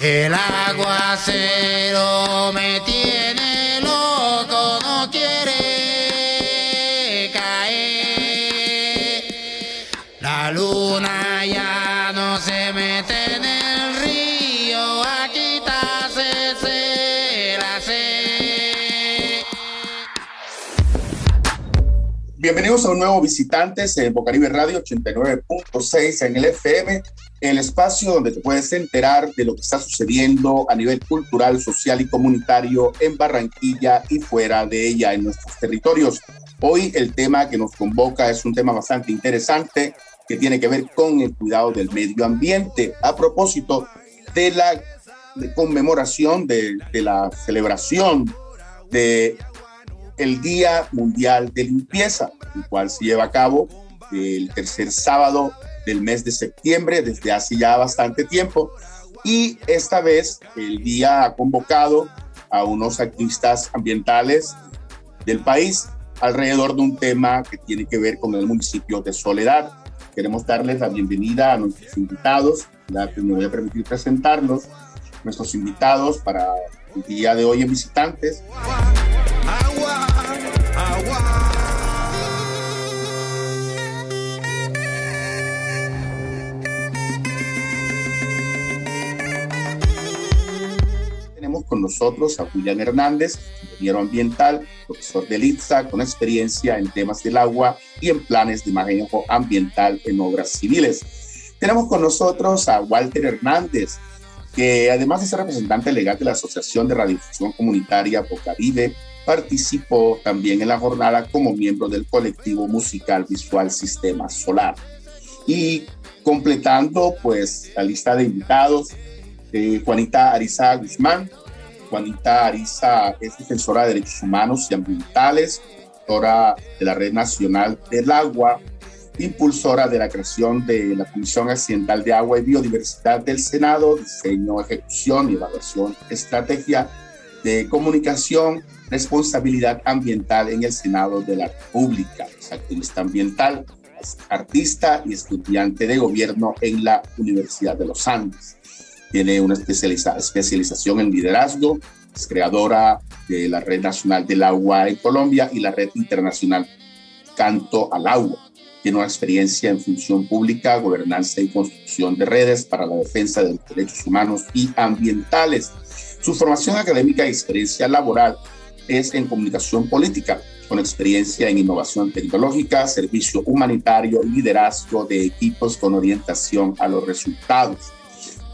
El aguacero me tiene loco, no quiere caer. La luna Bienvenidos a un nuevo Visitantes en Bocaribe Radio 89.6 en el FM, el espacio donde te puedes enterar de lo que está sucediendo a nivel cultural, social y comunitario en Barranquilla y fuera de ella, en nuestros territorios. Hoy el tema que nos convoca es un tema bastante interesante que tiene que ver con el cuidado del medio ambiente. A propósito de la conmemoración, de, de la celebración de el Día Mundial de Limpieza, el cual se lleva a cabo el tercer sábado del mes de septiembre desde hace ya bastante tiempo. Y esta vez el día ha convocado a unos activistas ambientales del país alrededor de un tema que tiene que ver con el municipio de Soledad. Queremos darles la bienvenida a nuestros invitados, la que me voy a permitir presentarlos, nuestros invitados para el día de hoy en Visitantes. Con nosotros a Julián Hernández, ingeniero ambiental, profesor de ITSA, con experiencia en temas del agua y en planes de manejo ambiental en obras civiles. Tenemos con nosotros a Walter Hernández, que además de ser representante legal de la Asociación de Radiodifusión Comunitaria Bocaribe, participó también en la jornada como miembro del colectivo musical visual Sistema Solar. Y completando pues la lista de invitados, eh, Juanita Ariza Guzmán. Juanita Ariza es defensora de derechos humanos y ambientales, directora de la Red Nacional del Agua, impulsora de la creación de la Comisión Accidental de Agua y Biodiversidad del Senado, diseño, ejecución y evaluación, estrategia de comunicación, responsabilidad ambiental en el Senado de la República. Es activista ambiental, es artista y estudiante de gobierno en la Universidad de los Andes. Tiene una especializa especialización en liderazgo, es creadora de la Red Nacional del Agua en Colombia y la Red Internacional Canto al Agua. Tiene una experiencia en función pública, gobernanza y construcción de redes para la defensa de los derechos humanos y ambientales. Su formación académica y experiencia laboral es en comunicación política, con experiencia en innovación tecnológica, servicio humanitario, liderazgo de equipos con orientación a los resultados,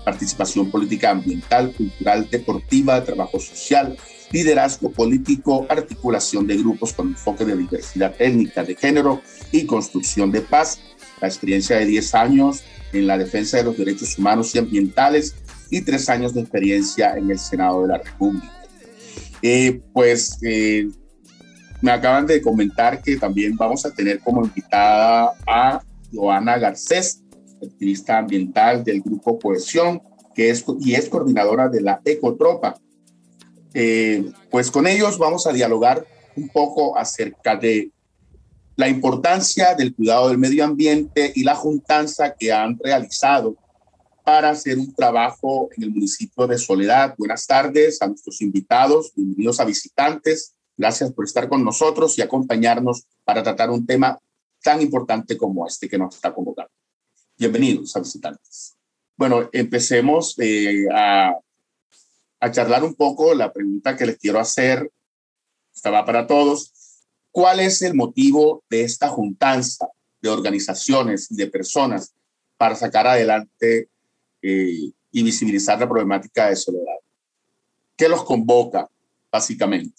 participación política ambiental, cultural, deportiva, trabajo social, liderazgo político, articulación de grupos con enfoque de diversidad étnica, de género y construcción de paz. La experiencia de 10 años en la defensa de los derechos humanos y ambientales y tres años de experiencia en el Senado de la República. Eh, pues eh, me acaban de comentar que también vamos a tener como invitada a Joana Garcés, activista ambiental del Grupo Cohesión, que es, y es coordinadora de la Ecotropa. Eh, pues con ellos vamos a dialogar un poco acerca de la importancia del cuidado del medio ambiente y la juntanza que han realizado para hacer un trabajo en el municipio de Soledad. Buenas tardes a nuestros invitados, bienvenidos a visitantes. Gracias por estar con nosotros y acompañarnos para tratar un tema tan importante como este que nos está convocando. Bienvenidos a visitantes. Bueno, empecemos eh, a, charlar un poco. La pregunta que les quiero hacer estaba para todos. ¿Cuál es el motivo de esta juntanza de organizaciones y de personas para sacar adelante eh, y visibilizar la problemática de soledad? ¿Qué los convoca, básicamente?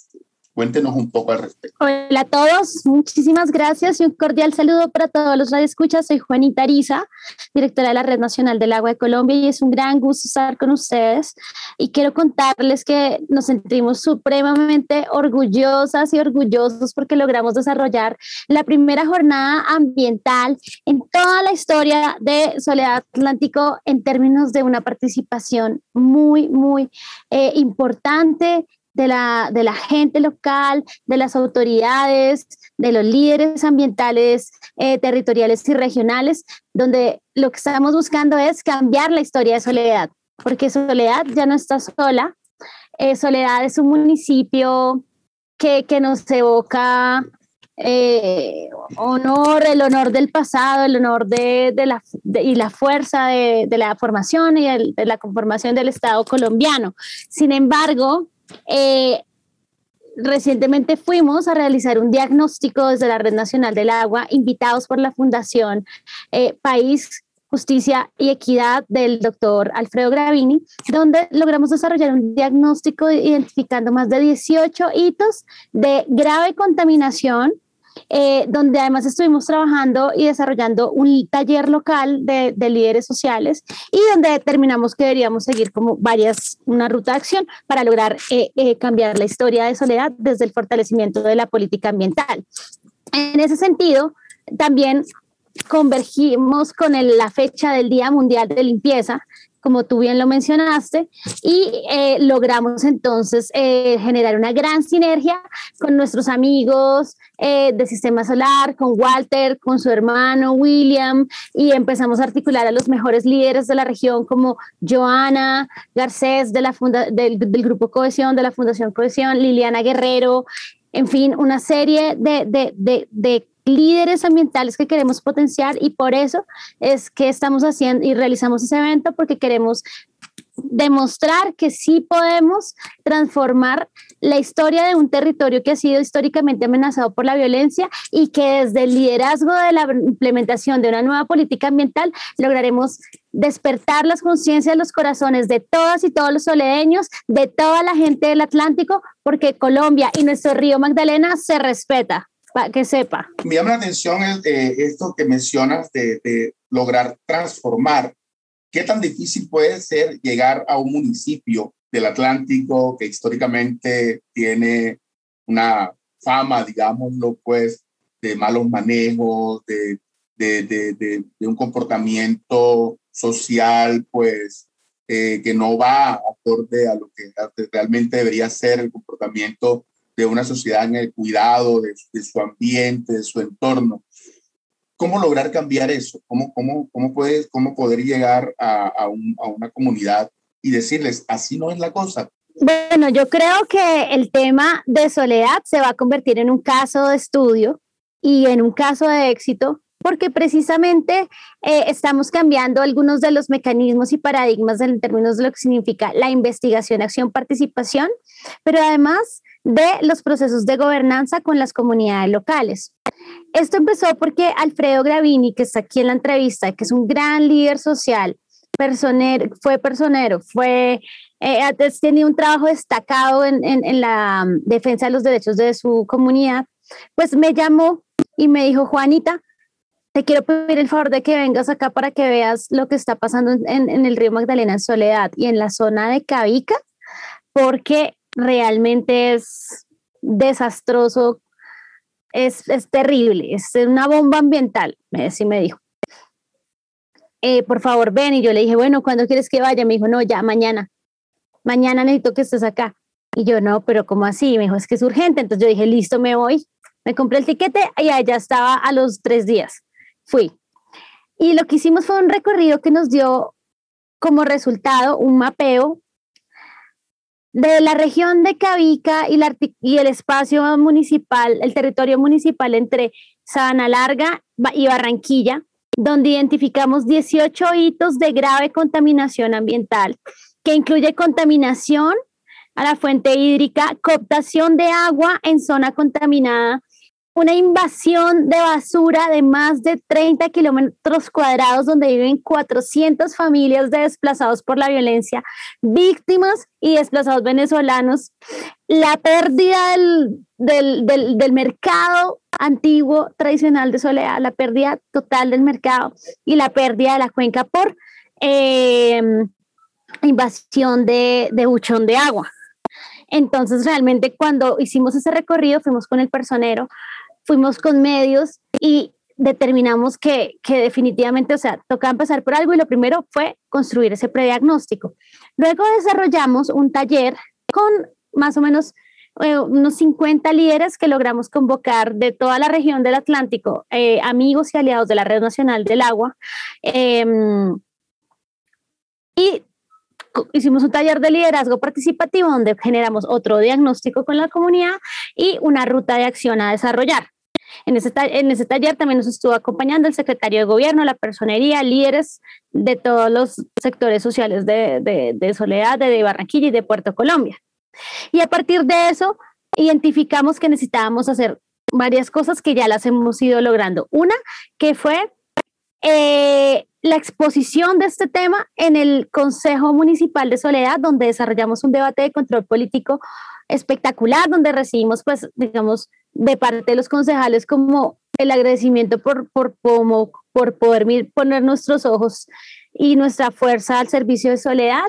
Cuéntenos un poco al respecto. Hola a todos, muchísimas gracias y un cordial saludo para todos los radioescuchas. Soy Juanita Ariza, directora de la Red Nacional del Agua de Colombia y es un gran gusto estar con ustedes. Y quiero contarles que nos sentimos supremamente orgullosas y orgullosos porque logramos desarrollar la primera jornada ambiental en toda la historia de Soledad Atlántico en términos de una participación muy, muy eh, importante de la, de la gente local, de las autoridades, de los líderes ambientales, eh, territoriales y regionales, donde lo que estamos buscando es cambiar la historia de Soledad, porque Soledad ya no está sola. Eh, Soledad es un municipio que, que nos evoca eh, honor, el honor del pasado, el honor de, de la, y la fuerza de, la formación y de la conformación del Estado colombiano. Sin embargo, eh, recientemente fuimos a realizar un diagnóstico desde la Red Nacional del Agua, invitados por la Fundación eh, País Justicia y Equidad del doctor Alfredo Gravini, donde logramos desarrollar un diagnóstico identificando más de 18 hitos de grave contaminación eh, donde además estuvimos trabajando y desarrollando un taller local de, líderes sociales y donde determinamos que deberíamos seguir como varias, una ruta de acción para lograr eh, eh, cambiar la historia de Soledad desde el fortalecimiento de la política ambiental. En ese sentido, también convergimos con la fecha del Día Mundial de Limpieza, como tú bien lo mencionaste, y eh, logramos entonces eh, generar una gran sinergia con nuestros amigos eh, de Sistema Solar, con Walter, con su hermano William, y empezamos a articular a los mejores líderes de la región como Joana Garcés de la del, del Grupo Cohesión, de la Fundación Cohesión, Liliana Guerrero, en fin, una serie de, de, de líderes ambientales que queremos potenciar y por eso es que estamos haciendo y realizamos ese evento porque queremos demostrar que sí podemos transformar la historia de un territorio que ha sido históricamente amenazado por la violencia y que desde el liderazgo de la implementación de una nueva política ambiental lograremos despertar las conciencias, los corazones de todas y todos los soledeños, de toda la gente del Atlántico, porque Colombia y nuestro río Magdalena se respeta que sepa. Me llama la atención eh, esto que mencionas de, lograr transformar. ¿Qué tan difícil puede ser llegar a un municipio del Atlántico que históricamente tiene una fama, digámoslo, pues, de malos manejos, de, de, de, de un comportamiento social, pues, eh, que no va acorde a lo que realmente debería ser el comportamiento de una sociedad en el cuidado de, su ambiente, de su entorno. ¿Cómo lograr cambiar eso? ¿Cómo, cómo, cómo, puedes, cómo poder llegar a, a, una comunidad y decirles, así no es la cosa? Bueno, yo creo que el tema de soledad se va a convertir en un caso de estudio y en un caso de éxito porque precisamente eh, estamos cambiando algunos de los mecanismos y paradigmas en términos de lo que significa la investigación, acción, participación, pero además de los procesos de gobernanza con las comunidades locales. Esto empezó porque Alfredo Gravini, que está aquí en la entrevista, que es un gran líder social, fue personero, fue, eh, ha tenido un trabajo destacado en, en la mm, defensa de los derechos de su comunidad, pues me llamó y me dijo, Juanita, te quiero pedir el favor de que vengas acá para que veas lo que está pasando en, en el río Magdalena en Soledad y en la zona de Cavica, porque realmente es desastroso, es, es terrible, es una bomba ambiental, así me dijo. Eh, por favor, ven. Y yo le dije, bueno, ¿cuándo quieres que vaya? Me dijo, no, ya mañana. Mañana necesito que estés acá. Y yo, no, pero ¿cómo así? Me dijo, es que es urgente. Entonces yo dije, listo, me voy. Me compré el tiquete y allá estaba a los tres días. Fui. Y lo que hicimos fue un recorrido que nos dio como resultado un mapeo de la región de Cavica y, y, el espacio municipal, el territorio municipal entre Sabana Larga y Barranquilla, donde identificamos 18 hitos de grave contaminación ambiental, que incluye contaminación a la fuente hídrica, cooptación de agua en zona contaminada, una invasión de basura de más de 30 kilómetros cuadrados donde viven 400 familias de desplazados por la violencia, víctimas y desplazados venezolanos, la pérdida del, del, mercado antiguo, tradicional de Soledad, la pérdida total del mercado y la pérdida de la cuenca por em, invasión de, de buchón de agua. Entonces, realmente cuando hicimos ese recorrido, fuimos con el personero fuimos con medios y determinamos que, que, definitivamente, o sea, tocaba empezar por algo y lo primero fue construir ese prediagnóstico. Luego desarrollamos un taller con más o menos eh, unos 50 líderes que logramos convocar de toda la región del Atlántico, eh, amigos y aliados de la Red Nacional del Agua. Em, y hicimos un taller de liderazgo participativo donde generamos otro diagnóstico con la comunidad y una ruta de acción a desarrollar. En ese, en ese taller también nos estuvo acompañando el secretario de gobierno, la personería, líderes de todos los sectores sociales de, de, de Soledad, de Barranquilla y de Puerto Colombia. Y a partir de eso, identificamos que necesitábamos hacer varias cosas que ya las hemos ido logrando. Una, que fue eh, la exposición de este tema en el Consejo Municipal de Soledad, donde desarrollamos un debate de control político espectacular, donde recibimos, pues, digamos, de parte de los concejales como el agradecimiento por, por, por, por poder poner nuestros ojos y nuestra fuerza al servicio de Soledad.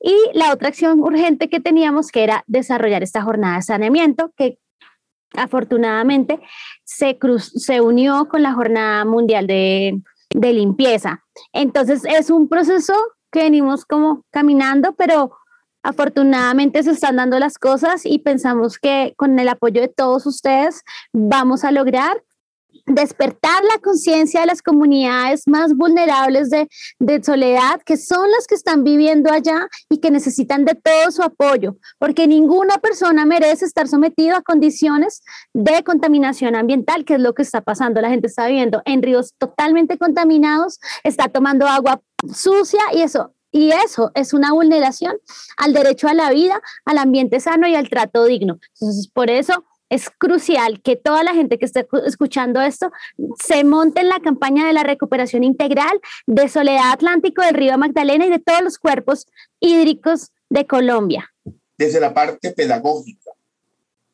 Y la otra acción urgente que teníamos, que era desarrollar esta jornada de saneamiento, que afortunadamente se, se unió con la Jornada Mundial de, de Limpieza. Entonces es un proceso que venimos como caminando, pero afortunadamente se están dando las cosas y pensamos que con el apoyo de todos ustedes vamos a lograr despertar la conciencia de las comunidades más vulnerables de, de, soledad, que son las que están viviendo allá y que necesitan de todo su apoyo, porque ninguna persona merece estar sometido a condiciones de contaminación ambiental, que es lo que está pasando. La gente está viviendo en ríos totalmente contaminados, está tomando agua sucia y eso y eso es una vulneración al derecho a la vida, al ambiente sano y al trato digno. Entonces, por eso es crucial que toda la gente que esté escuchando esto se monte en la campaña de la recuperación integral de Soledad Atlántico, del río Magdalena y de todos los cuerpos hídricos de Colombia. Desde la parte pedagógica,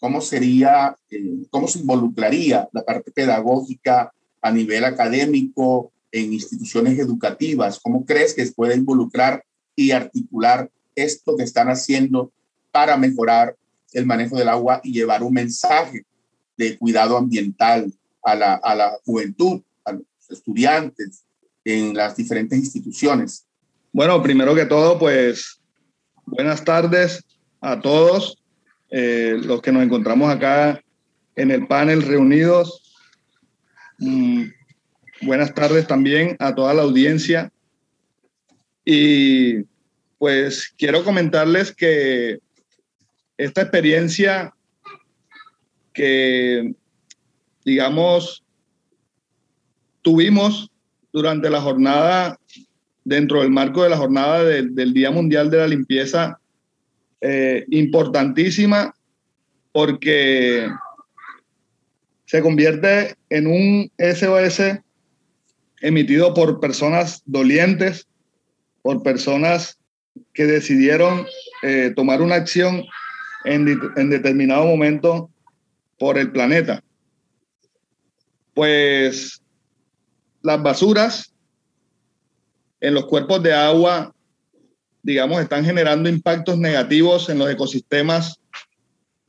¿cómo sería, eh, cómo se involucraría la parte pedagógica a nivel académico en instituciones educativas? ¿Cómo crees que se puede involucrar y articular esto que están haciendo para mejorar el manejo del agua y llevar un mensaje de cuidado ambiental a la, a la juventud, a los estudiantes en las diferentes instituciones? Bueno, primero que todo, pues buenas tardes a todos eh, los que nos encontramos acá en el panel reunidos. Mm, buenas tardes también a toda la audiencia. Y pues quiero comentarles que esta experiencia que, digamos, tuvimos durante la jornada, dentro del marco de la jornada del, Día Mundial de la Limpieza, eh, importantísima porque se convierte en un SOS emitido por personas dolientes, por personas que decidieron eh, tomar una acción en, determinado momento por el planeta. Pues las basuras en los cuerpos de agua, digamos, están generando impactos negativos en los ecosistemas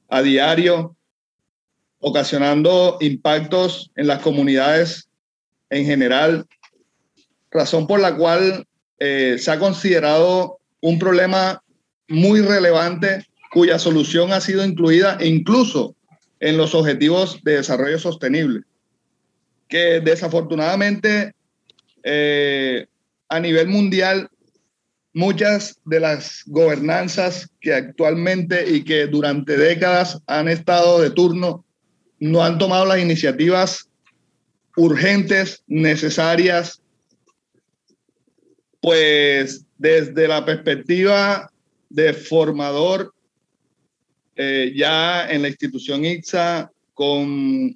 a diario, ocasionando impactos en las comunidades en general, razón por la cual eh, se ha considerado un problema muy relevante cuya solución ha sido incluida incluso en los objetivos de desarrollo sostenible, que desafortunadamente eh, a nivel mundial muchas de las gobernanzas que actualmente y que durante décadas han estado de turno no han tomado las iniciativas urgentes, necesarias, pues desde la perspectiva de formador eh, ya en la institución ITSA con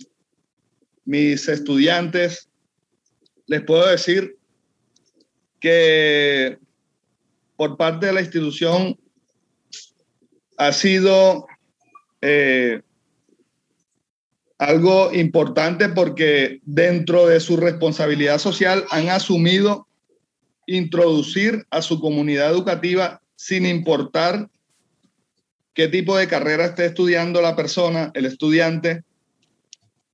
mis estudiantes, les puedo decir que por parte de la institución ha sido eh, algo importante porque dentro de su responsabilidad social han asumido introducir a su comunidad educativa sin importar qué tipo de carrera esté estudiando la persona, el estudiante,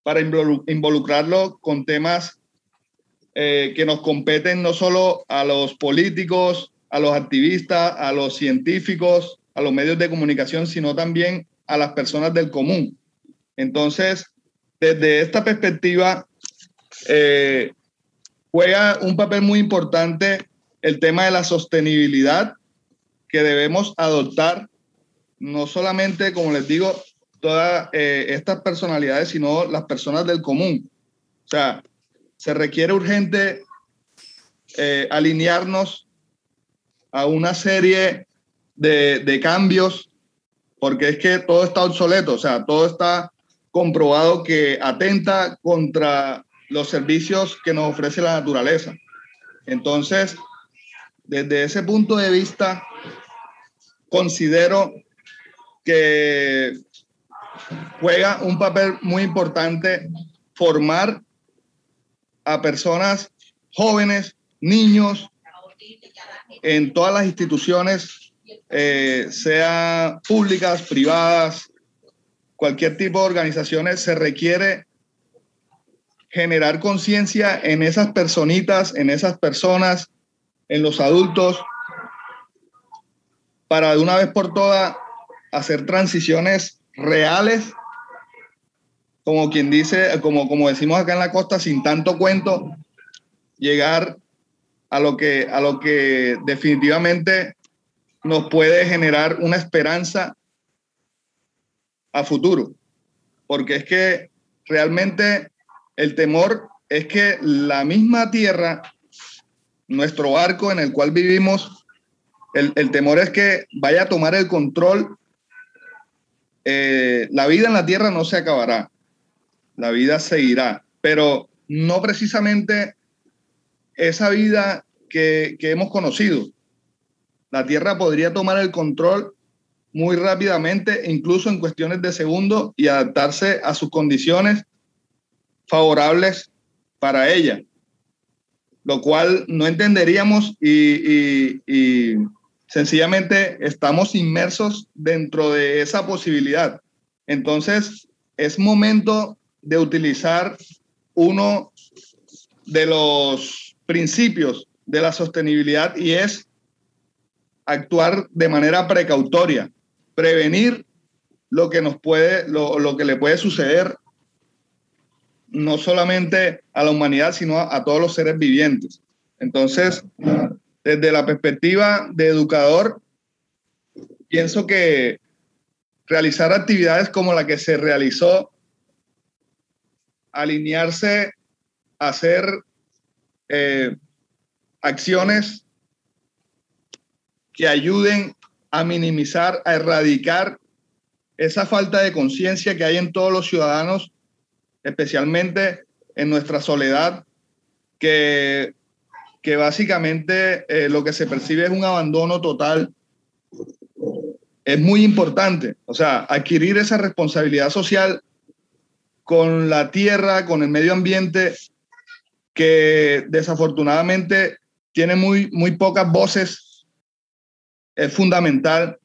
para involucrarlo con temas eh, que nos competen no solo a los políticos, a los activistas, a los científicos, a los medios de comunicación, sino también a las personas del común. Entonces, desde esta perspectiva, eh, juega un papel muy importante el tema de la sostenibilidad que debemos adoptar, no solamente, como les digo, todas eh, estas personalidades, sino las personas del común. O sea, se requiere urgente eh, alinearnos a una serie de, de cambios, porque es que todo está obsoleto, o sea, todo está comprobado que atenta contra los servicios que nos ofrece la naturaleza. Entonces, desde ese punto de vista, considero que juega un papel muy importante formar a personas jóvenes, niños, en todas las instituciones, eh, sea públicas, privadas, cualquier tipo de organizaciones, se requiere generar conciencia en esas personitas, en esas personas, en los adultos, para de una vez por todas hacer transiciones reales, como quien dice, como, como decimos acá en la costa, sin tanto cuento, llegar a lo que, a lo que definitivamente nos puede generar una esperanza a futuro. Porque es que realmente el temor es que la misma tierra, nuestro barco en el cual vivimos, el, el temor es que vaya a tomar el control. Eh, la vida en la tierra no se acabará, la vida seguirá, pero no precisamente esa vida que, que hemos conocido. La tierra podría tomar el control muy rápidamente, incluso en cuestiones de segundo, y adaptarse a sus condiciones favorables para ella, lo cual no entenderíamos y, sencillamente estamos inmersos dentro de esa posibilidad. Entonces, es momento de utilizar uno de los principios de la sostenibilidad y es actuar de manera precautoria, prevenir lo que nos puede, lo, lo que le puede suceder no solamente a la humanidad, sino a, todos los seres vivientes. Entonces, desde la perspectiva de educador, pienso que realizar actividades como la que se realizó, alinearse, hacer eh, acciones que ayuden a minimizar, a erradicar esa falta de conciencia que hay en todos los ciudadanos especialmente en nuestra soledad, que, que básicamente eh, lo que se percibe es un abandono total, es muy importante. O sea, adquirir esa responsabilidad social con la tierra, con el medio ambiente, que desafortunadamente tiene muy, muy pocas voces, es fundamental.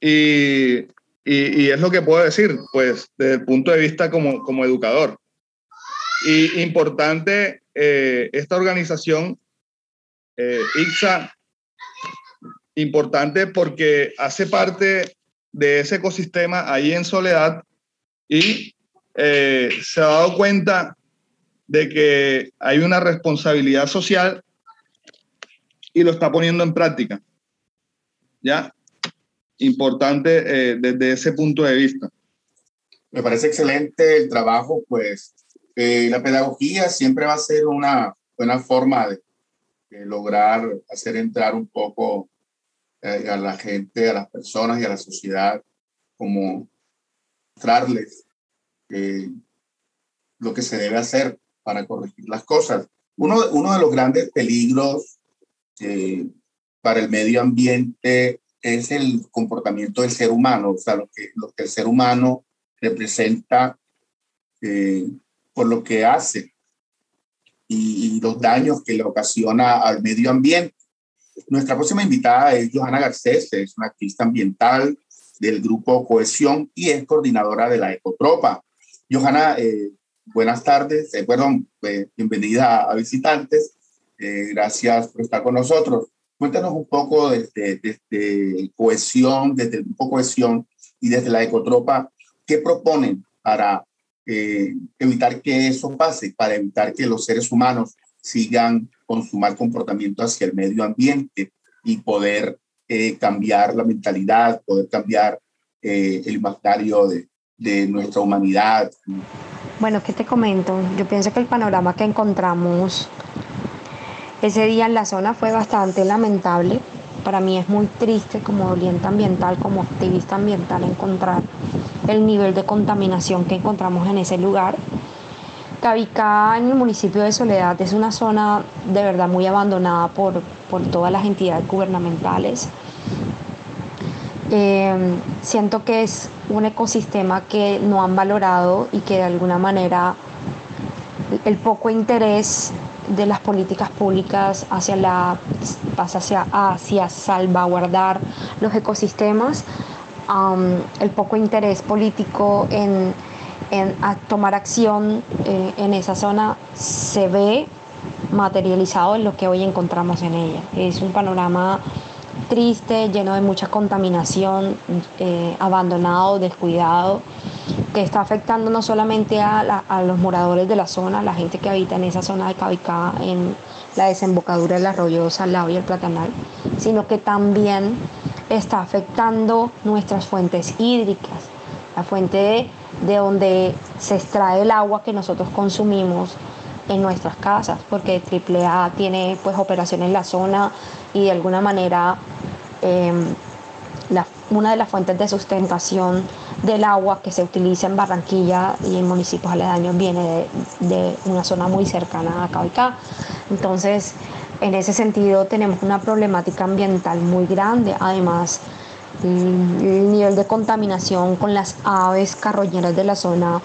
Y y, es lo que puedo decir, pues, desde el punto de vista como, como educador. Y importante, eh, esta organización, eh, ICSA, importante porque hace parte de ese ecosistema ahí en Soledad y eh, se ha dado cuenta de que hay una responsabilidad social y lo está poniendo en práctica. ¿Ya? importante eh, desde ese punto de vista. Me parece excelente el trabajo, pues eh, la pedagogía siempre va a ser una buena forma de, lograr hacer entrar un poco eh, a la gente, a las personas y a la sociedad, como mostrarles lo que se debe hacer para corregir las cosas. Uno, uno de los grandes peligros para el medio ambiente es el comportamiento del ser humano, o sea, lo que, lo que el ser humano representa eh, por lo que hace y, los daños que le ocasiona al medio ambiente. Nuestra próxima invitada es Johanna Garcés, es una activista ambiental del grupo Cohesión y es coordinadora de la Ecotropa. Johanna, eh, buenas tardes, eh, perdón, bienvenida a visitantes, gracias por estar con nosotros. Cuéntanos un poco desde, desde cohesión, desde el grupo cohesión y desde la ecotropa, ¿qué proponen para eh, evitar que eso pase, para evitar que los seres humanos sigan con su mal comportamiento hacia el medio ambiente y poder eh, cambiar la mentalidad, poder cambiar eh, el imaginario de, de nuestra humanidad. Bueno, ¿qué te comento? Yo pienso que el panorama que encontramos ese día en la zona fue bastante lamentable. Para mí es muy triste como doliente ambiental, como activista ambiental, encontrar el nivel de contaminación que encontramos en ese lugar. Cabicá, en el municipio de Soledad, es una zona de verdad muy abandonada por, por todas las entidades gubernamentales. Eh, siento que es un ecosistema que no han valorado y que de alguna manera el poco interés de las políticas públicas hacia la hacia, hacia salvaguardar los ecosistemas, el poco interés político en, en tomar acción eh, en esa zona se ve materializado en lo que hoy encontramos en ella. Es un panorama triste, lleno de mucha contaminación, eh, abandonado, descuidado, que está afectando no solamente a, los moradores de la zona, la gente que habita en esa zona de Cabicá, en la desembocadura del arroyo Salado y el Platanal, sino que también está afectando nuestras fuentes hídricas, la fuente de, donde se extrae el agua que nosotros consumimos en nuestras casas, porque AAA tiene pues operación en la zona y de alguna manera em, una de las fuentes de sustentación del agua que se utiliza en Barranquilla y en municipios aledaños viene de, una zona muy cercana a Cabicá. Entonces, en ese sentido tenemos una problemática ambiental muy grande. Además, el nivel de contaminación con las aves carroñeras de la zona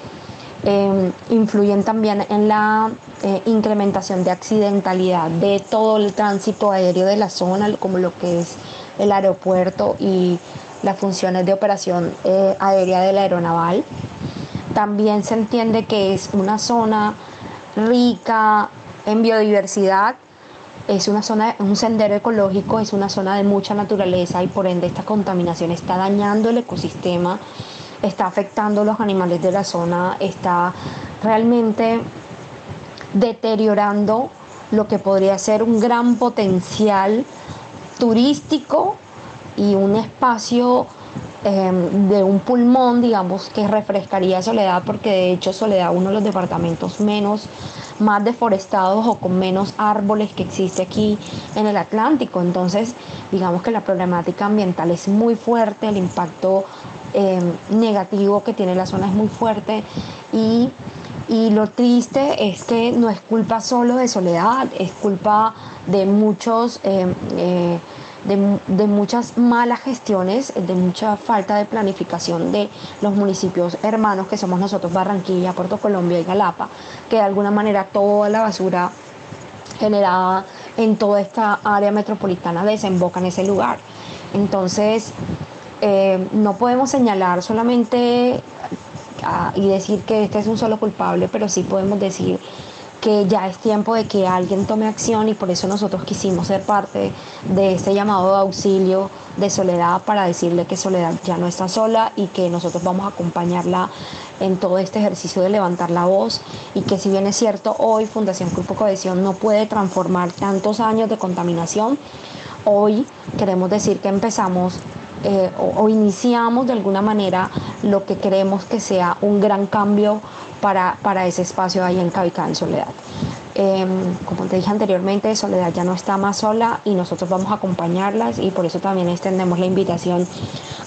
eh, influyen también en la eh, incrementación de accidentalidad de todo el tránsito aéreo de la zona, como lo que es el aeropuerto y las funciones de operación eh, aérea de la aeronaval. También se entiende que es una zona rica en biodiversidad, es una zona, un sendero ecológico, es una zona de mucha naturaleza y por ende esta contaminación está dañando el ecosistema, está afectando a los animales de la zona, está realmente deteriorando lo que podría ser un gran potencial turístico y un espacio em, de un pulmón, digamos, que refrescaría Soledad, porque de hecho Soledad uno de los departamentos menos, más deforestados o con menos árboles que existe aquí en el Atlántico. Entonces, digamos que la problemática ambiental es muy fuerte, el impacto em, negativo que tiene la zona es muy fuerte y y lo triste es que no es culpa solo de Soledad, es culpa de muchos... Em, eh, de, muchas malas gestiones, de mucha falta de planificación de los municipios hermanos que somos nosotros, Barranquilla, Puerto Colombia y Galapa, que de alguna manera toda la basura generada en toda esta área metropolitana desemboca en ese lugar. Entonces, eh, no podemos señalar solamente ah, y decir que este es un solo culpable, pero sí podemos decir que ya es tiempo de que alguien tome acción y por eso nosotros quisimos ser parte de este llamado de auxilio de Soledad para decirle que Soledad ya no está sola y que nosotros vamos a acompañarla en todo este ejercicio de levantar la voz. Y que si bien es cierto hoy Fundación Grupo Cohesión no puede transformar tantos años de contaminación, hoy queremos decir que empezamos eh, o, iniciamos de alguna manera lo que queremos que sea un gran cambio para, para ese espacio ahí en Cabicá, en Soledad. Em, como te dije anteriormente, Soledad ya no está más sola y nosotros vamos a acompañarlas y por eso también extendemos la invitación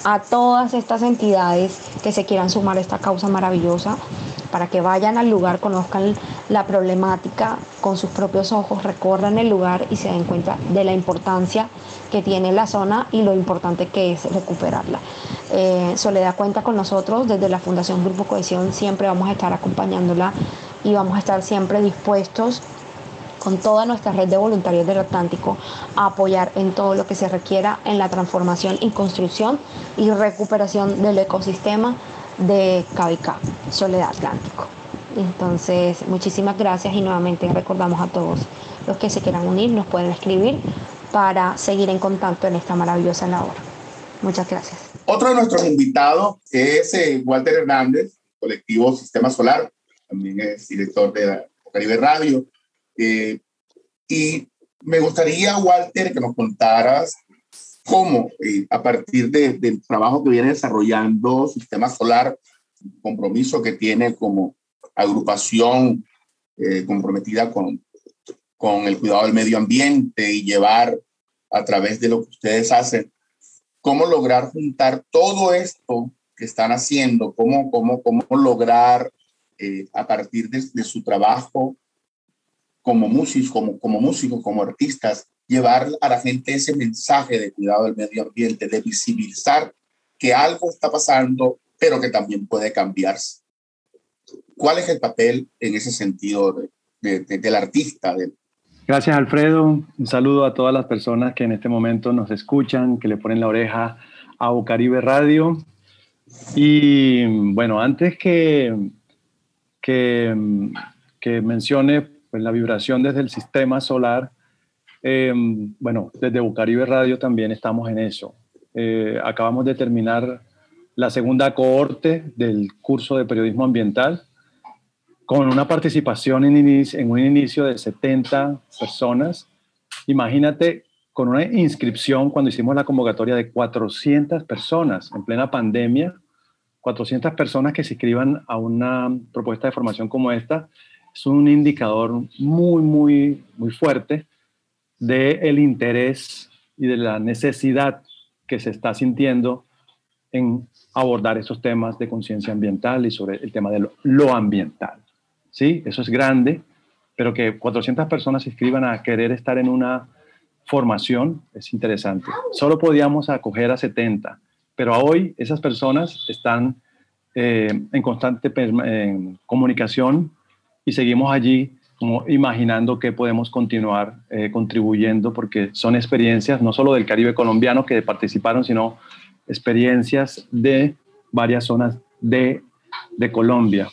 a todas estas entidades que se quieran sumar a esta causa maravillosa para que vayan al lugar, conozcan la problemática con sus propios ojos, recorran el lugar y se den cuenta de la importancia que tiene la zona y lo importante que es recuperarla. Eh, Soledad cuenta con nosotros desde la Fundación Grupo Cohesión, siempre vamos a estar acompañándola y vamos a estar siempre dispuestos con toda nuestra red de voluntarios del Atlántico a apoyar en todo lo que se requiera en la transformación y construcción y recuperación del ecosistema de Cabicá, Soledad Atlántico. Entonces, muchísimas gracias y nuevamente recordamos a todos los que se quieran unir, nos pueden escribir para seguir en contacto en esta maravillosa labor. Muchas gracias. Otro de nuestros invitados es eh, Walter Hernández, colectivo Sistema Solar, también es director de Caribe Radio. Eh, y me gustaría, Walter, que nos contaras cómo, eh, a partir del trabajo que viene desarrollando Sistema Solar, compromiso que tiene como agrupación comprometida con, con el cuidado del medio ambiente y llevar a través de lo que ustedes hacen cómo lograr juntar todo esto que están haciendo, cómo, cómo, cómo lograr eh, a partir de, su trabajo como músicos, como, como músicos, como artistas, llevar a la gente ese mensaje de cuidado del medio ambiente, de visibilizar que algo está pasando, pero que también puede cambiarse. ¿Cuál es el papel en ese sentido de, del artista, del, Gracias, Alfredo. Un saludo a todas las personas que en este momento nos escuchan, que le ponen la oreja a Ucaribe Radio. Y bueno, antes que, que, que mencione pues, la vibración desde el sistema solar, eh, bueno, desde Ucaribe Radio también estamos en eso. Eh, acabamos de terminar la segunda cohorte del curso de periodismo ambiental con una participación en, en un inicio de 70 personas. Imagínate con una inscripción cuando hicimos la convocatoria de 400 personas en plena pandemia, 400 personas que se inscriban a una propuesta de formación como esta, es un indicador muy, muy, muy fuerte del el interés y de la necesidad que se está sintiendo en abordar esos temas de conciencia ambiental y sobre el tema de lo ambiental. ¿sí? Eso es grande, pero que 400 personas se inscriban a querer estar en una formación es interesante. Solo podíamos acoger a 70, pero hoy esas personas están eh, en constante comunicación y seguimos allí como imaginando que podemos continuar eh, contribuyendo porque son experiencias no solo del Caribe colombiano que participaron, sino experiencias de varias zonas de, de Colombia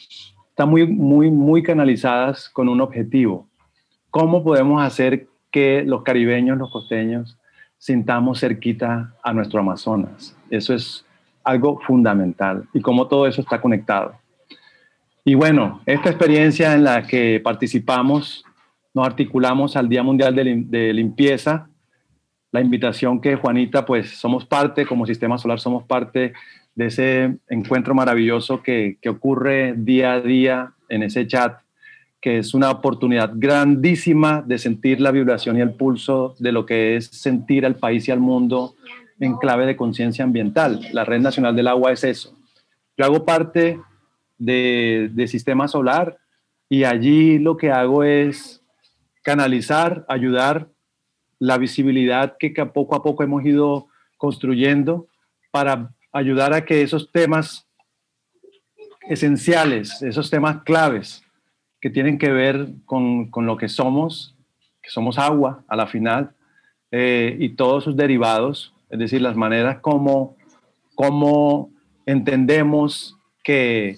están muy, muy, muy canalizadas con un objetivo. ¿Cómo podemos hacer que los caribeños, los costeños, sintamos cerquita a nuestro Amazonas? Eso es algo fundamental y cómo todo eso está conectado. Y bueno, esta experiencia en la que participamos, nos articulamos al Día Mundial de, Limpieza, la invitación que Juanita, pues somos parte, como Sistema Solar somos parte de ese encuentro maravilloso que, que ocurre día a día en ese chat, que es una oportunidad grandísima de sentir la vibración y el pulso de lo que es sentir al país y al mundo en clave de conciencia ambiental. La Red Nacional del Agua es eso. Yo hago parte de, de Sistema Solar. Y allí lo que hago es canalizar, ayudar la visibilidad que poco a poco hemos ido construyendo para ayudar a que esos temas esenciales, esos temas claves que tienen que ver con, lo que somos, que somos agua a la final, eh, y todos sus derivados, es decir, las maneras como, como entendemos que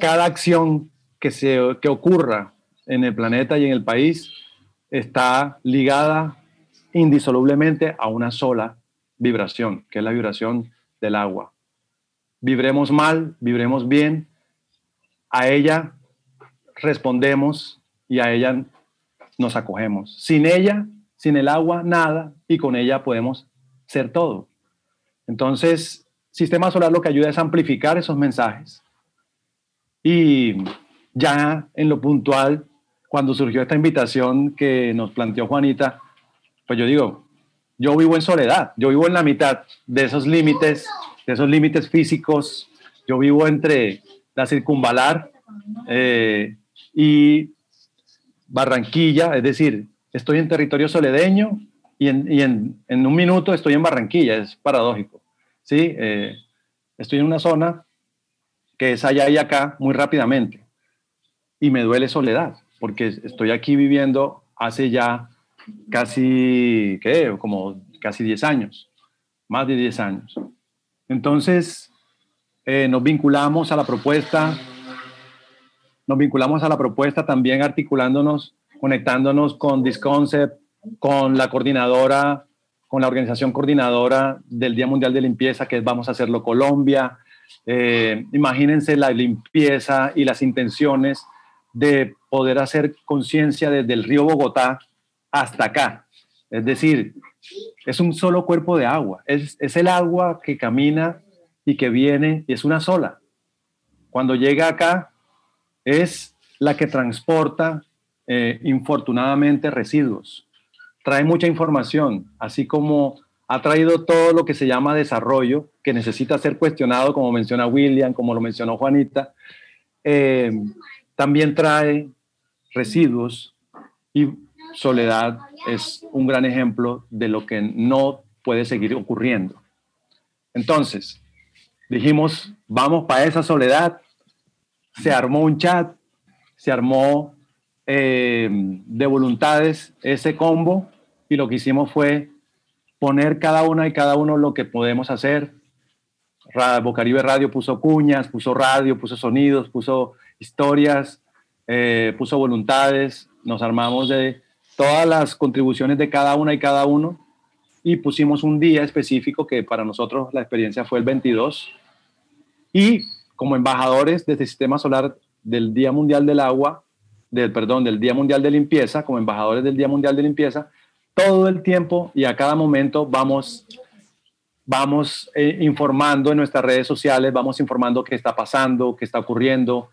cada acción que, se, que ocurra en el planeta y en el país está ligada indisolublemente a una sola vibración, que es la vibración del agua. Vibremos mal, vibremos bien, a ella respondemos y a ella nos acogemos. Sin ella, sin el agua, nada, y con ella podemos ser todo. Entonces, Sistema Solar lo que ayuda es amplificar esos mensajes. Y ya en lo puntual, cuando surgió esta invitación que nos planteó Juanita, pues yo digo, yo vivo en soledad, yo vivo en la mitad de esos límites, de esos límites físicos, yo vivo entre la circunvalar eh, y Barranquilla, es decir, estoy en territorio soledeño y en, un minuto estoy en Barranquilla, es paradójico. ¿sí? Eh, estoy en una zona que es allá y acá muy rápidamente y me duele soledad, porque estoy aquí viviendo hace ya casi, ¿qué? Como casi 10 años, más de 10 años. Entonces, eh, nos vinculamos a la propuesta, nos vinculamos a la propuesta también articulándonos, conectándonos con Disconcept, con la coordinadora, con la organización coordinadora del Día Mundial de Limpieza, que Vamos a Hacerlo Colombia. Eh, imagínense la limpieza y las intenciones de poder hacer conciencia desde el río Bogotá hasta acá. Es decir, es un solo cuerpo de agua, es, el agua que camina y que viene y es una sola. Cuando llega acá, es la que transporta eh, infortunadamente residuos. Trae mucha información, así como ha traído todo lo que se llama desarrollo, que necesita ser cuestionado, como menciona William, como lo mencionó Juanita. Eh, también trae residuos y Soledad es un gran ejemplo de lo que no puede seguir ocurriendo. Entonces, dijimos, vamos para esa soledad. Se armó un chat, se armó eh, de voluntades ese combo y lo que hicimos fue poner cada una y cada uno lo que podemos hacer. Bocaribe Radio puso cuñas, puso radio, puso sonidos, puso historias, eh, puso voluntades, nos armamos de todas las contribuciones de cada una y cada uno. Y pusimos un día específico que para nosotros la experiencia fue el 22 y como embajadores de este Sistema Solar del Día Mundial del Agua, del, perdón, del Día Mundial de Limpieza, como embajadores del Día Mundial de Limpieza, todo el tiempo y a cada momento vamos, vamos eh, informando en nuestras redes sociales, vamos informando qué está pasando, qué está ocurriendo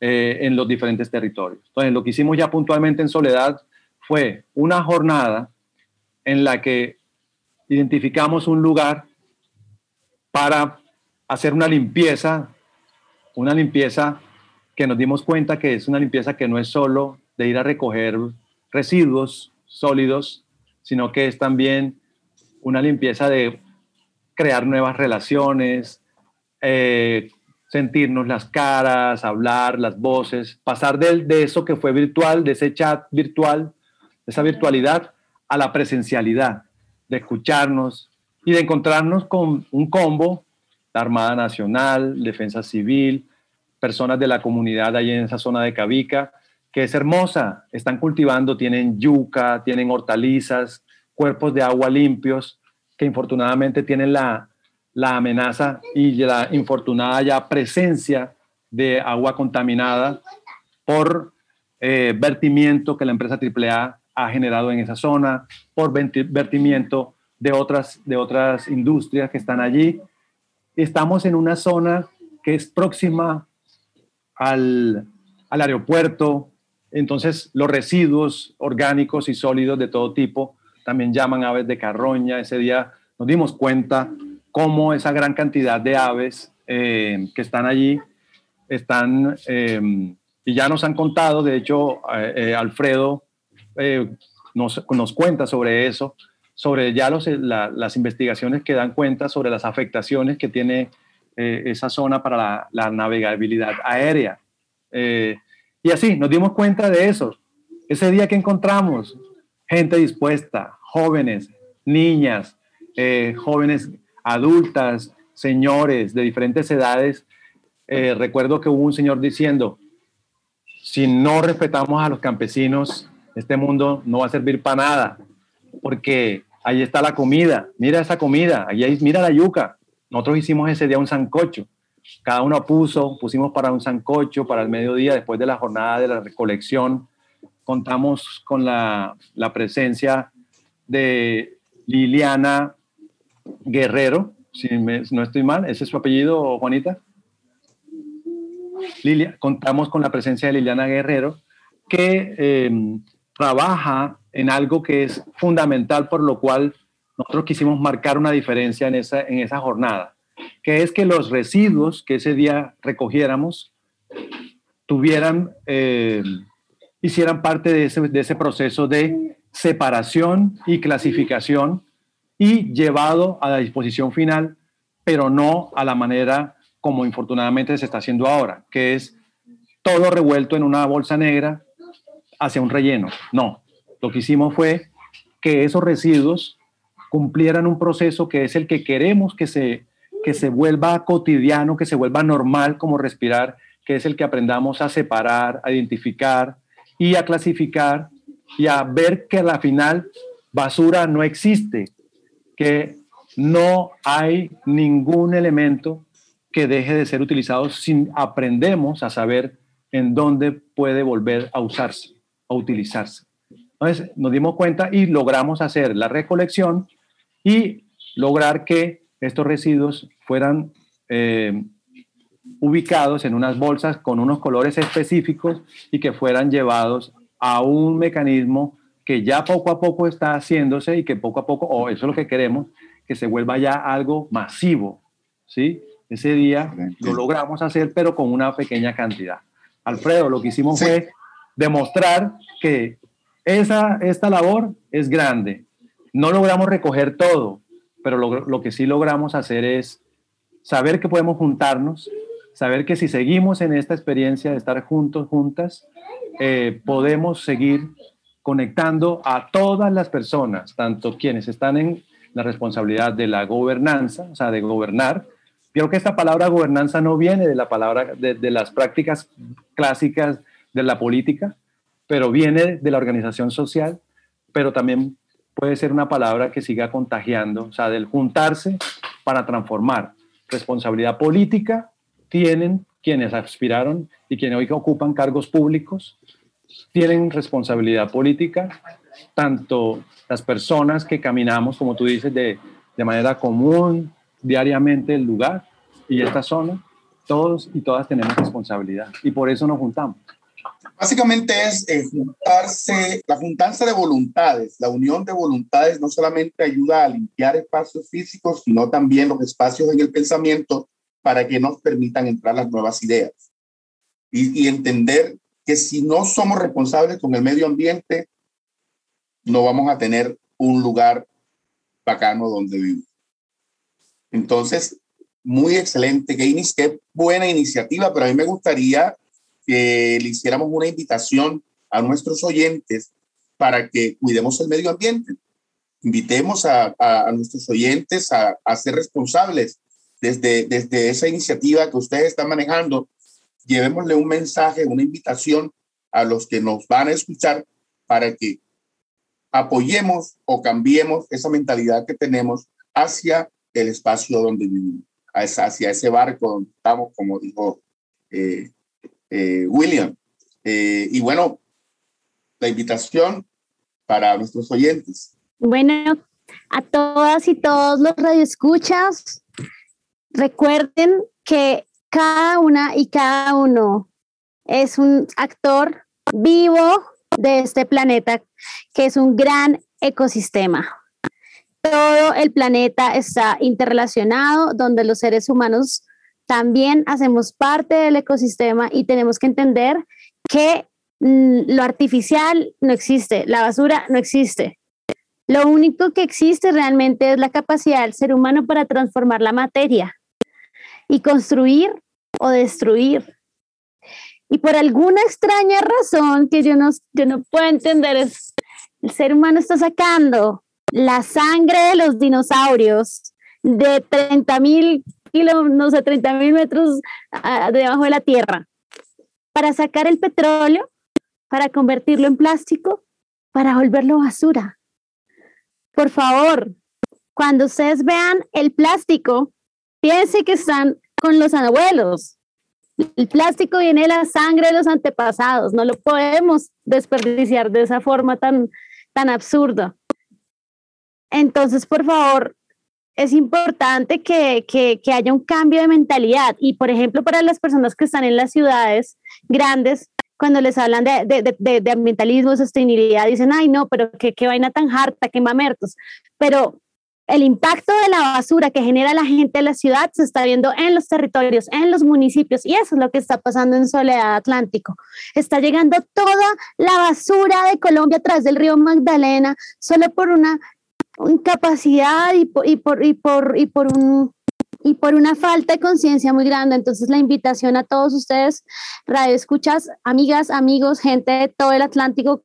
eh, en los diferentes territorios. Entonces, lo que hicimos ya puntualmente en Soledad fue una jornada en la que identificamos un lugar para hacer una limpieza, una limpieza que nos dimos cuenta que es una limpieza que no es solo de ir a recoger residuos sólidos, sino que es también una limpieza de crear nuevas relaciones, eh, sentirnos las caras, hablar, las voces, pasar de, de eso que fue virtual, de ese chat virtual, esa virtualidad, a la presencialidad, de escucharnos y de encontrarnos con un combo, la Armada Nacional, Defensa Civil, personas de la comunidad ahí en esa zona de Cabica, que es hermosa. Están cultivando, tienen yuca, tienen hortalizas, cuerpos de agua limpios, que infortunadamente tienen la, la amenaza y la infortunada ya presencia de agua contaminada por eh, vertimiento que la empresa AAA ha generado en esa zona, por vertimiento de otras, de otras industrias que están allí. Estamos en una zona que es próxima al, aeropuerto. Entonces, los residuos orgánicos y sólidos de todo tipo también llaman aves de carroña. Ese día nos dimos cuenta cómo esa gran cantidad de aves eh, que están allí están, eh, y ya nos han contado, de hecho, eh, Alfredo nos, nos, cuenta sobre eso, sobre ya los, las investigaciones que dan cuenta sobre las afectaciones que tiene eh, esa zona para la, navegabilidad aérea. Eh, y así, nos dimos cuenta de eso. Ese día que encontramos gente dispuesta, jóvenes, niñas, eh, jóvenes adultas, señores de diferentes edades, recuerdo que hubo un señor diciendo, si no respetamos a los campesinos, este mundo no va a servir para nada, porque ahí está la comida, mira esa comida, ahí mira la yuca, nosotros hicimos ese día un sancocho. Cada uno puso, pusimos para un sancocho para el mediodía, después de la jornada de la recolección. Contamos con la, la presencia de Liliana Guerrero, si no estoy mal, ese es su apellido, Juanita. Lilia, contamos con la presencia de Liliana Guerrero, que eh, trabaja en algo que es fundamental, por lo cual nosotros quisimos marcar una diferencia en esa, en esa jornada, que es que los residuos que ese día recogiéramos tuvieran, eh, hicieran parte de ese, de ese proceso de separación y clasificación y llevado a la disposición final, pero no a la manera como infortunadamente se está haciendo ahora, que es todo revuelto en una bolsa negra hacia un relleno. No, lo que hicimos fue que esos residuos cumplieran un proceso que es el que queremos que se, que se vuelva cotidiano, que se vuelva normal como respirar, que es el que aprendamos a separar, a identificar y a clasificar y a ver que a la final basura no existe, que no hay ningún elemento que deje de ser utilizado si aprendemos a saber en dónde puede volver a usarse, a utilizarse. Entonces nos dimos cuenta y logramos hacer la recolección y lograr que estos residuos fueran eh, ubicados en unas bolsas con unos colores específicos y que fueran llevados a un mecanismo que ya poco a poco está haciéndose y que poco a poco, o eso es lo que queremos, que se vuelva ya algo masivo, ¿sí? Ese día lo logramos hacer, pero con una pequeña cantidad. Alfredo, lo que hicimos fue demostrar que esa, esta labor es grande. No logramos recoger todo, pero lo, que sí logramos hacer es saber que podemos juntarnos, saber que si seguimos en esta experiencia de estar juntos, juntas, eh, podemos seguir conectando a todas las personas, tanto quienes están en la responsabilidad de la gobernanza, o sea, de gobernar. Creo que esta palabra gobernanza no viene de la palabra, de las prácticas clásicas de la política, pero viene de la organización social, pero también puede ser una palabra que siga contagiando, o sea, del juntarse para transformar. Responsabilidad política tienen quienes aspiraron y quienes hoy ocupan cargos públicos, tienen responsabilidad política, tanto las personas que caminamos, como tú dices, de, de manera común, diariamente el lugar y esta zona, todos y todas tenemos responsabilidad y por eso nos juntamos. Básicamente es eh, juntarse, la juntanza de voluntades, la unión de voluntades no solamente ayuda a limpiar espacios físicos, sino también los espacios en el pensamiento para que nos permitan entrar las nuevas ideas y, entender que si no somos responsables con el medio ambiente, no vamos a tener un lugar bacano donde vivir. Entonces, muy excelente, Gainis, qué buena iniciativa, pero a mí me gustaría que le hiciéramos una invitación a nuestros oyentes para que cuidemos el medio ambiente. Invitemos a, a, nuestros oyentes a, a, ser responsables desde, desde esa iniciativa que ustedes están manejando. Llevémosle un mensaje, una invitación a los que nos van a escuchar para que apoyemos o cambiemos esa mentalidad que tenemos hacia el espacio donde vivimos, hacia ese barco donde estamos, como dijo eh, eh, William. Eh, y bueno, la invitación para nuestros oyentes. Bueno, a todas y todos los radioescuchas, recuerden que cada una y cada uno es un actor vivo de este planeta, que es un gran ecosistema. Todo el planeta está interrelacionado, donde los seres humanos también hacemos parte del ecosistema y tenemos que entender que mm, lo artificial no existe, la basura no existe. Lo único que existe realmente es la capacidad del ser humano para transformar la materia y construir o destruir. Y por alguna extraña razón que yo no, yo no puedo entender es, el ser humano está sacando la sangre de los dinosaurios de 30 mil no sé, 30 mil metros uh, debajo de la tierra, para sacar el petróleo, para convertirlo en plástico, para volverlo basura. Por favor, cuando ustedes vean el plástico, piensen que están con los abuelos. El plástico viene de la sangre de los antepasados, no lo podemos desperdiciar de esa forma tan, tan absurda. Entonces, por favor, es importante que, que, que, haya un cambio de mentalidad. Y, por ejemplo, para las personas que están en las ciudades grandes, cuando les hablan de, de, de, de ambientalismo, sostenibilidad, dicen, ay, no, pero qué, qué vaina tan harta, qué mamertos. Pero el impacto de la basura que genera la gente de la ciudad se está viendo en los territorios, en los municipios, y eso es lo que está pasando en Soledad Atlántico. Está llegando toda la basura de Colombia a través del río Magdalena, solo por una incapacidad y por, y por, y por, y por un y por una falta de conciencia muy grande. Entonces, la invitación a todos ustedes, radio escuchas, amigas, amigos, gente de todo el Atlántico,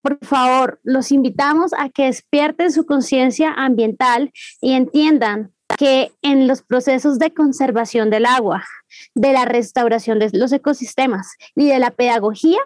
por favor, los invitamos a que despierten su conciencia ambiental y entiendan que en los procesos de conservación del agua, de la restauración de los ecosistemas y de la pedagogía,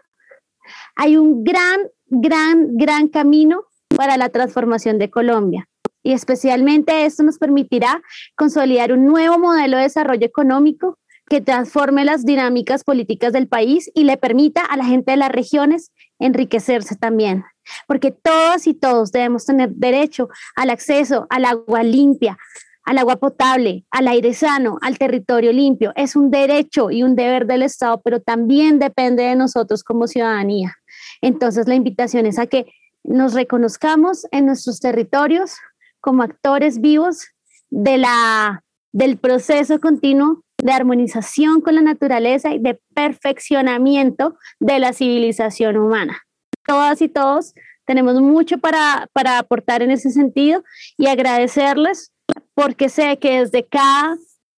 hay un gran, gran, gran camino para la transformación de Colombia. Y especialmente esto nos permitirá consolidar un nuevo modelo de desarrollo económico que transforme las dinámicas políticas del país y le permita a la gente de las regiones enriquecerse también. Porque todas y todos debemos tener derecho al acceso al agua limpia, al agua potable, al aire sano, al territorio limpio. Es un derecho y un deber del Estado, pero también depende de nosotros como ciudadanía. Entonces la invitación es a que nos reconozcamos en nuestros territorios como actores vivos de la, del proceso continuo de armonización con la naturaleza y de perfeccionamiento de la civilización humana. Todas y todos tenemos mucho para, para aportar en ese sentido y agradecerles porque sé que desde cada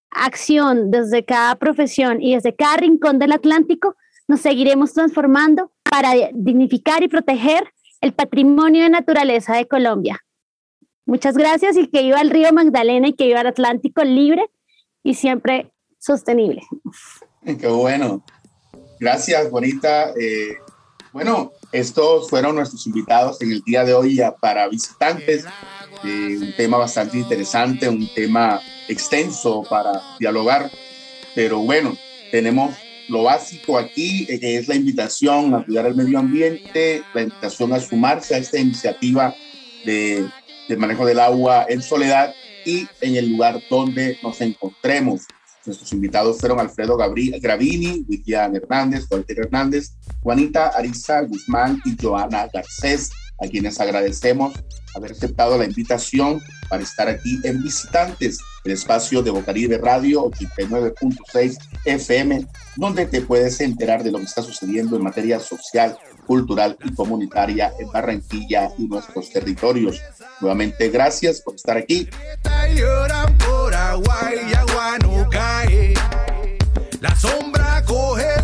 acción, desde cada profesión y desde cada rincón del Atlántico nos seguiremos transformando para dignificar y proteger el patrimonio de naturaleza de Colombia. Muchas gracias y que viva el río Magdalena y que viva el Atlántico libre y siempre sostenible. Qué bueno. Gracias, bonita. Eh, bueno, estos fueron nuestros invitados en el día de hoy para visitantes. Eh, un tema bastante interesante, un tema extenso para dialogar, pero bueno, tenemos lo básico aquí, eh, es la invitación a cuidar el medio ambiente, la invitación a sumarse a esta iniciativa de, manejo del agua en soledad y en el lugar donde nos encontremos. Nuestros invitados fueron Alfredo Gravini, William Hernández, Walter Hernández, Juanita Ariza Guzmán y Joana Garcés, a quienes agradecemos haber aceptado la invitación para estar aquí en Visitantes, el espacio de Bocaribe Radio 89.6 FM, donde te puedes enterar de lo que está sucediendo en materia social, cultural y comunitaria en Barranquilla y nuestros territorios. Nuevamente, gracias por estar aquí. La sombra coge